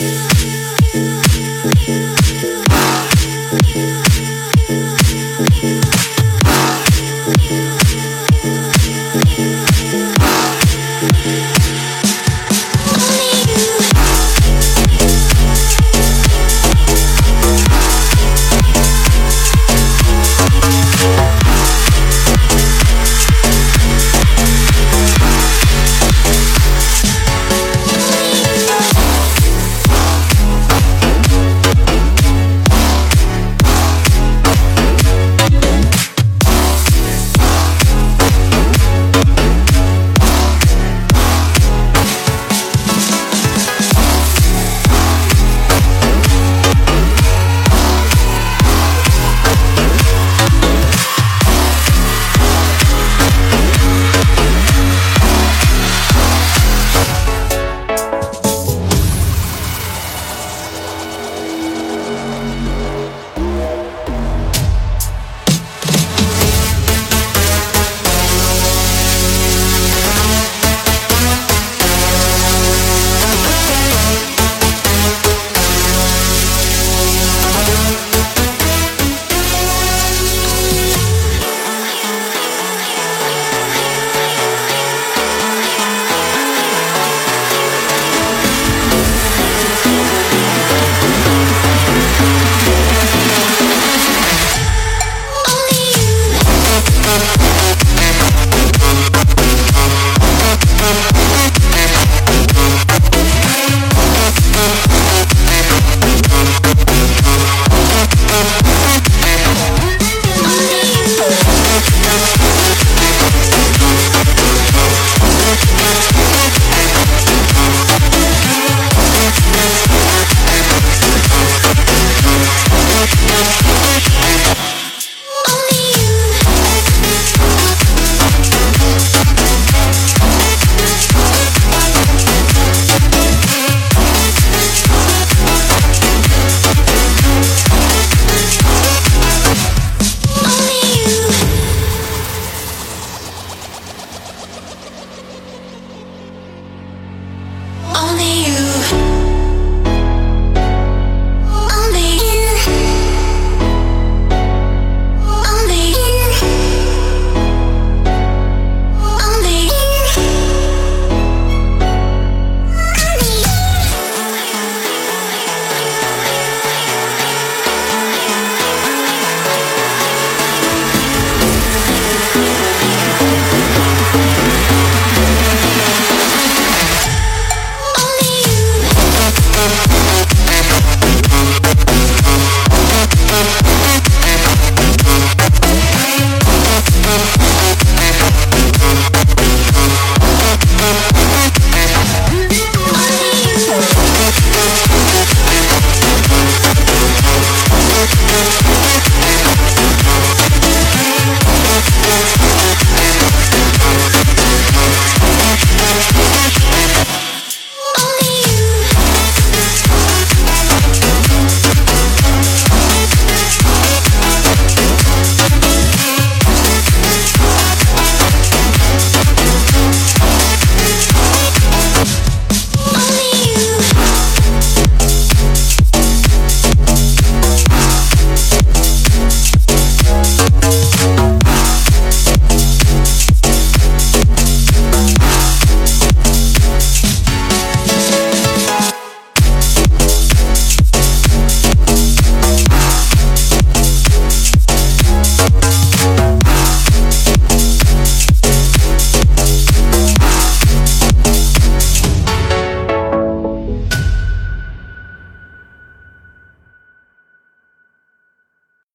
you.